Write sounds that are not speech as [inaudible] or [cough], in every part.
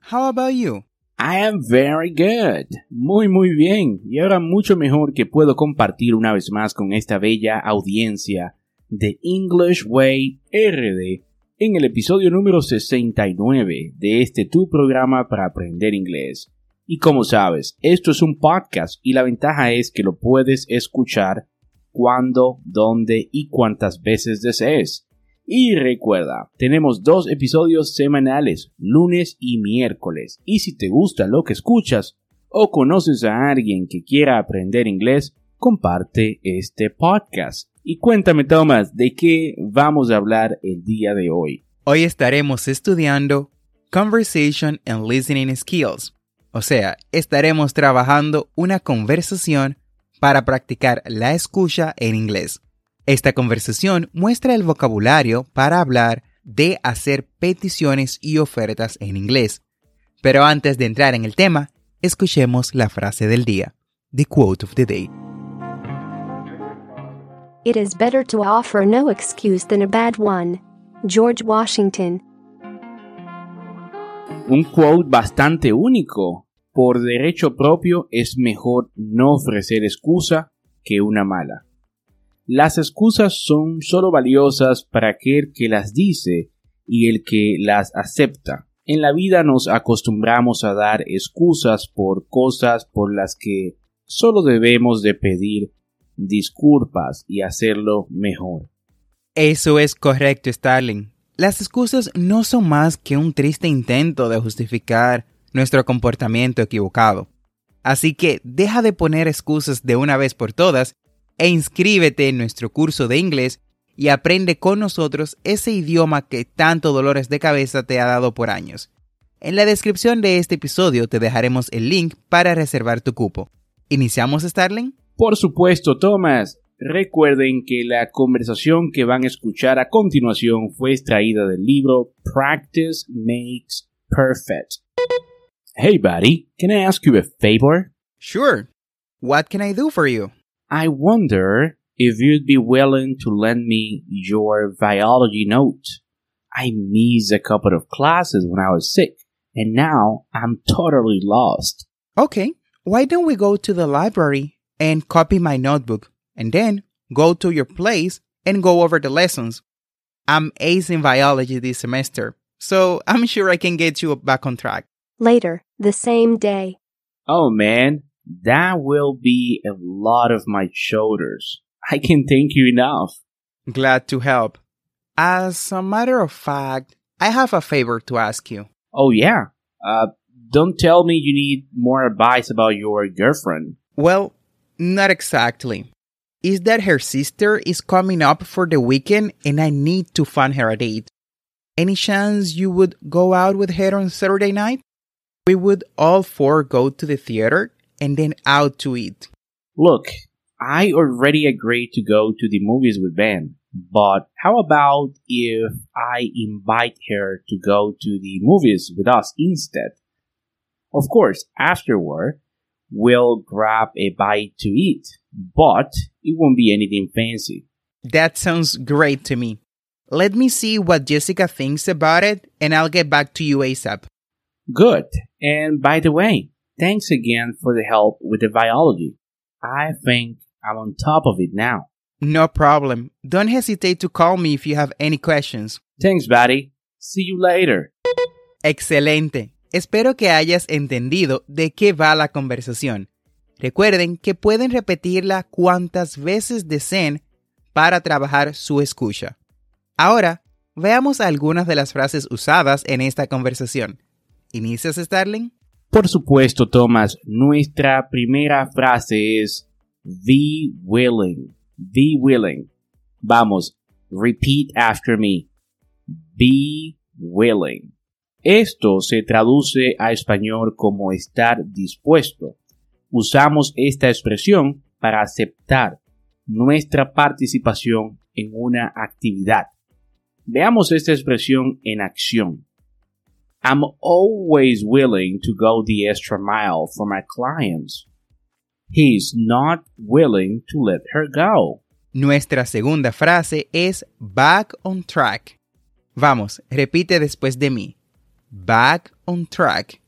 How about you? I am very good. Muy muy bien. Y ahora mucho mejor que puedo compartir una vez más con esta bella audiencia de English Way RD en el episodio número 69 de este tu programa para aprender inglés. Y como sabes, esto es un podcast y la ventaja es que lo puedes escuchar cuando, dónde y cuántas veces desees. Y recuerda, tenemos dos episodios semanales, lunes y miércoles. Y si te gusta lo que escuchas o conoces a alguien que quiera aprender inglés, comparte este podcast. Y cuéntame, Thomas, ¿de qué vamos a hablar el día de hoy? Hoy estaremos estudiando Conversation and Listening Skills. O sea, estaremos trabajando una conversación para practicar la escucha en inglés. Esta conversación muestra el vocabulario para hablar de hacer peticiones y ofertas en inglés. Pero antes de entrar en el tema, escuchemos la frase del día, the quote of the day. It is better to offer no excuse than a bad one. George Washington. Un quote bastante único. Por derecho propio es mejor no ofrecer excusa que una mala. Las excusas son solo valiosas para aquel que las dice y el que las acepta. En la vida nos acostumbramos a dar excusas por cosas por las que solo debemos de pedir disculpas y hacerlo mejor. Eso es correcto, Starling. Las excusas no son más que un triste intento de justificar nuestro comportamiento equivocado. Así que deja de poner excusas de una vez por todas e inscríbete en nuestro curso de inglés y aprende con nosotros ese idioma que tanto dolores de cabeza te ha dado por años. En la descripción de este episodio te dejaremos el link para reservar tu cupo. ¿Iniciamos, Starling? Por supuesto, Thomas. Recuerden que la conversación que van a escuchar a continuación fue extraída del libro Practice Makes Perfect. Hey, buddy, can I ask you a favor? Sure. What can I do for you? I wonder if you'd be willing to lend me your biology note. I missed a couple of classes when I was sick, and now I'm totally lost. Okay, why don't we go to the library and copy my notebook and then go to your place and go over the lessons? I'm ace in biology this semester, so [laughs] I'm sure I can get you back on track. Later, the same day. Oh man, that will be a lot of my shoulders. [laughs] I can thank you enough. Glad to help. As a matter of fact, I have a favor to ask you. Oh yeah. Uh, don't tell me you need more advice about your girlfriend. Well, not exactly. Is that her sister is coming up for the weekend and I need to find her a date. Any chance you would go out with her on Saturday night? We would all four go to the theater and then out to eat. Look, I already agreed to go to the movies with Ben, but how about if I invite her to go to the movies with us instead? Of course, afterward, we'll grab a bite to eat, but it won't be anything fancy. That sounds great to me. Let me see what Jessica thinks about it and I'll get back to you ASAP. Good. And by the way, thanks again for the help with the biology. I think I'm on top of it now. No problem. Don't hesitate to call me if you have any questions. Thanks, buddy. See you later. Excelente. Espero que hayas entendido de qué va la conversación. Recuerden que pueden repetirla cuantas veces deseen para trabajar su escucha. Ahora, veamos algunas de las frases usadas en esta conversación. ¿Inicias, Starling? Por supuesto, Thomas. Nuestra primera frase es be willing. Be willing. Vamos, repeat after me. Be willing. Esto se traduce a español como estar dispuesto. Usamos esta expresión para aceptar nuestra participación en una actividad. Veamos esta expresión en acción. I'm always willing to go the extra mile for my clients. He's not willing to let her go. Nuestra segunda frase es back on track. Vamos, repite después de mí. Back on track.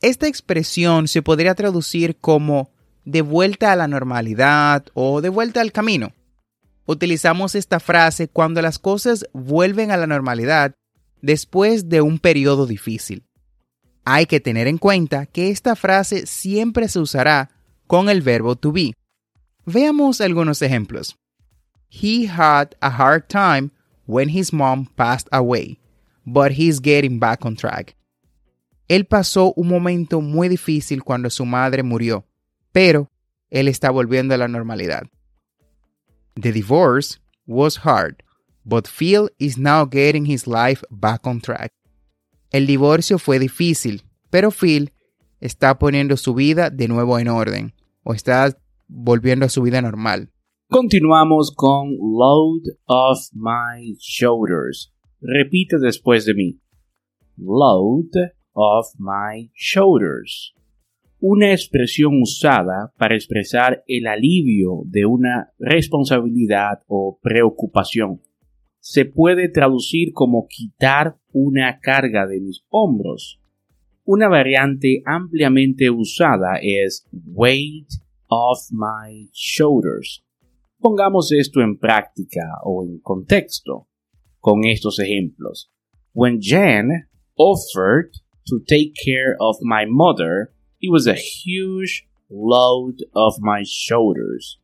Esta expresión se podría traducir como de vuelta a la normalidad o de vuelta al camino. Utilizamos esta frase cuando las cosas vuelven a la normalidad después de un periodo difícil. Hay que tener en cuenta que esta frase siempre se usará con el verbo to be. Veamos algunos ejemplos. He had a hard time when his mom passed away, but he's getting back on track. Él pasó un momento muy difícil cuando su madre murió, pero él está volviendo a la normalidad. The divorce was hard, but Phil is now getting his life back on track. El divorcio fue difícil, pero Phil está poniendo su vida de nuevo en orden, o está volviendo a su vida normal. Continuamos con load off my shoulders. Repite después de mí. Load off my shoulders. Una expresión usada para expresar el alivio de una responsabilidad o preocupación. Se puede traducir como quitar una carga de mis hombros. Una variante ampliamente usada es weight off my shoulders. Pongamos esto en práctica o en contexto con estos ejemplos. When Jen offered to take care of my mother, it was a huge load off my shoulders.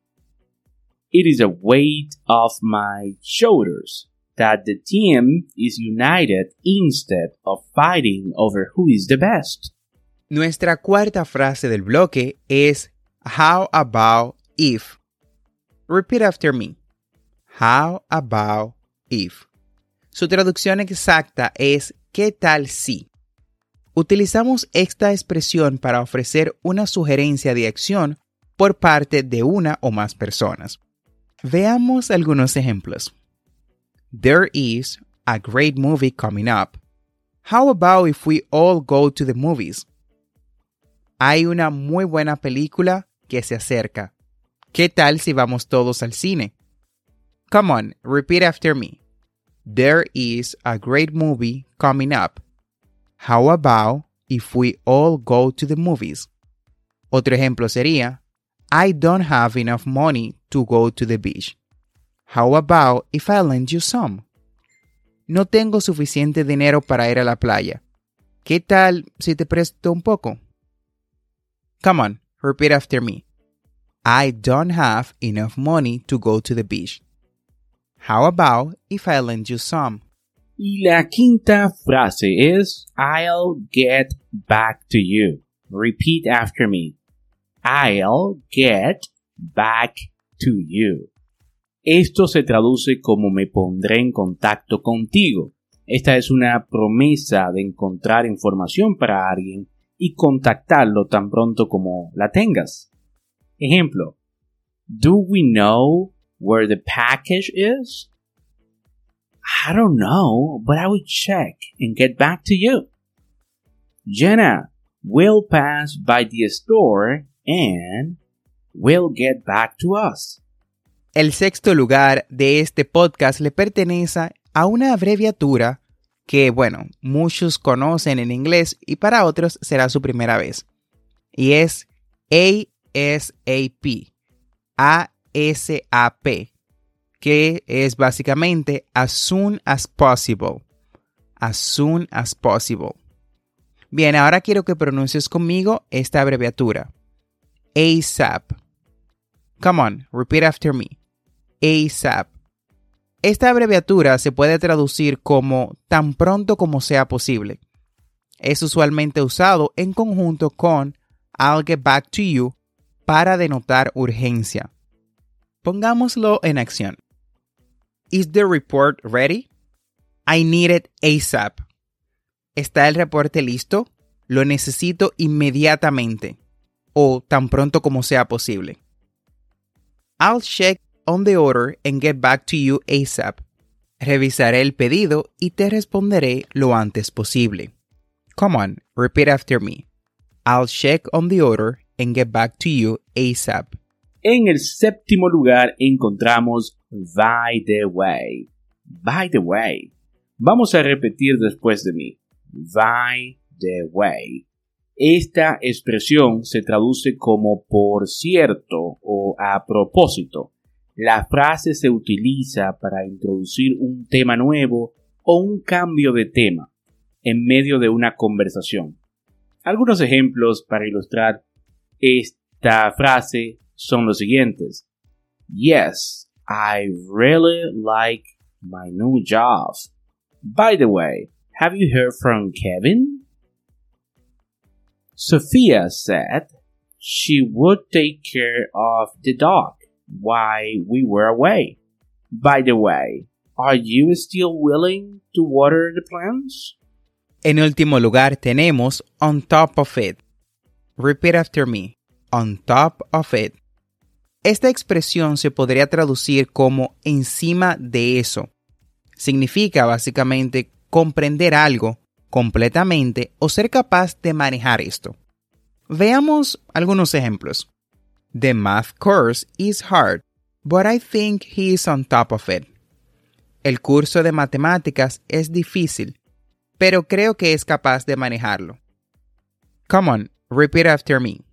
It is a weight off my shoulders that the team is united instead of fighting over who is the best. Nuestra cuarta frase del bloque es How about if? Repeat after me. How about if? Su traducción exacta es ¿qué tal si? Utilizamos esta expresión para ofrecer una sugerencia de acción por parte de una o más personas. Veamos algunos ejemplos. There is a great movie coming up. How about if we all go to the movies? Hay una muy buena película que se acerca. ¿Qué tal si vamos todos al cine? Come on, repeat after me. There is a great movie coming up. How about if we all go to the movies? Otro ejemplo sería, I don't have enough money to go to the beach. How about if I lend you some? No tengo suficiente dinero para ir a la playa. ¿Qué tal si te presto un poco? Come on, repeat after me. I don't have enough money to go to the beach. How about if I lend you some? Y la quinta frase es I'll get back to you. Repeat after me. I'll get back to you. Esto se traduce como me pondré en contacto contigo. Esta es una promesa de encontrar información para alguien y contactarlo tan pronto como la tengas. Ejemplo. Do we know where the package is? I don't know, but I will check and get back to you. Jenna, we'll pass by the store and we'll get back to us. El sexto lugar de este podcast le pertenece a una abreviatura que, bueno, muchos conocen en inglés y para otros será su primera vez. Y es ASAP. ASAP. Que es básicamente as soon as possible. As soon as possible. Bien, ahora quiero que pronuncies conmigo esta abreviatura. ASAP. Come on, repeat after me. ASAP. Esta abreviatura se puede traducir como tan pronto como sea posible. Es usualmente usado en conjunto con I'll get back to you para denotar urgencia. Pongámoslo en acción. Is the report ready? I need it ASAP. ¿Está el reporte listo? Lo necesito inmediatamente o tan pronto como sea posible. I'll check on the order and get back to you ASAP. Revisaré el pedido y te responderé lo antes posible. Come on, repeat after me. I'll check on the order and get back to you ASAP. En el séptimo lugar encontramos by the way. By the way. Vamos a repetir después de mí. By the way. Esta expresión se traduce como por cierto o a propósito. La frase se utiliza para introducir un tema nuevo o un cambio de tema en medio de una conversación. Algunos ejemplos para ilustrar esta frase son los siguientes. Yes, I really like my new job. By the way, have you heard from Kevin? Sophia said she would take care of the dog while we were away. By the way, are you still willing to water the plants? En último lugar tenemos on top of it. Repeat after me. On top of it. Esta expresión se podría traducir como encima de eso. Significa básicamente comprender algo completamente o ser capaz de manejar esto. Veamos algunos ejemplos. The math course is hard, but I think he is on top of it. El curso de matemáticas es difícil, pero creo que es capaz de manejarlo. Come on, repeat after me.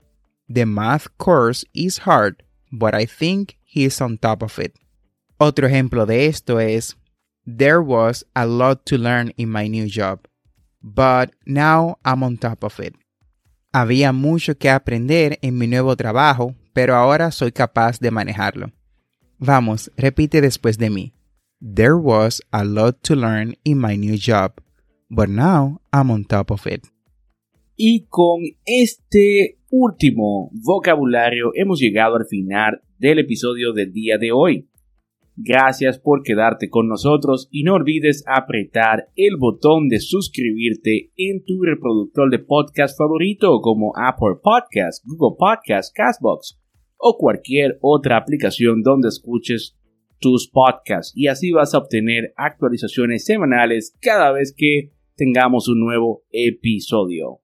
The math course is hard, but I think he is on top of it. Otro ejemplo de esto es There was a lot to learn in my new job, but now I'm on top of it. Había mucho que aprender en mi nuevo trabajo, pero ahora soy capaz de manejarlo. Vamos, repite después de mí. There was a lot to learn in my new job, but now I'm on top of it. Y con este último vocabulario hemos llegado al final del episodio del día de hoy. Gracias por quedarte con nosotros y no olvides apretar el botón de suscribirte en tu reproductor de podcast favorito como Apple Podcast, Google Podcast, Castbox o cualquier otra aplicación donde escuches tus podcasts y así vas a obtener actualizaciones semanales cada vez que tengamos un nuevo episodio.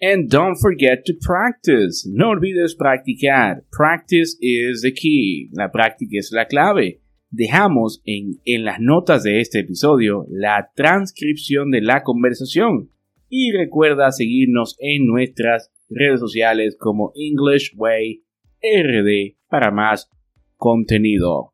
And don't forget to practice. No olvides practicar. Practice is the key. La práctica es la clave. Dejamos en, las notas de este episodio la transcripción de la conversación. Y recuerda seguirnos en nuestras redes sociales como English Way RD para más contenido.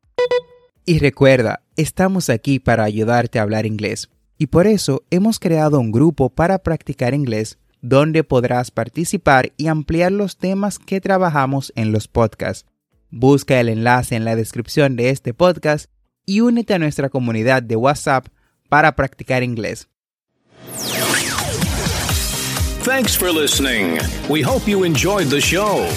Y recuerda, estamos aquí para ayudarte a hablar inglés. Y por eso hemos creado un grupo para practicar inglés donde podrás participar y ampliar los temas que trabajamos en los podcasts. Busca el enlace en la descripción de este podcast y únete a nuestra comunidad de WhatsApp para practicar inglés. Thanks for listening. We hope you enjoyed the show.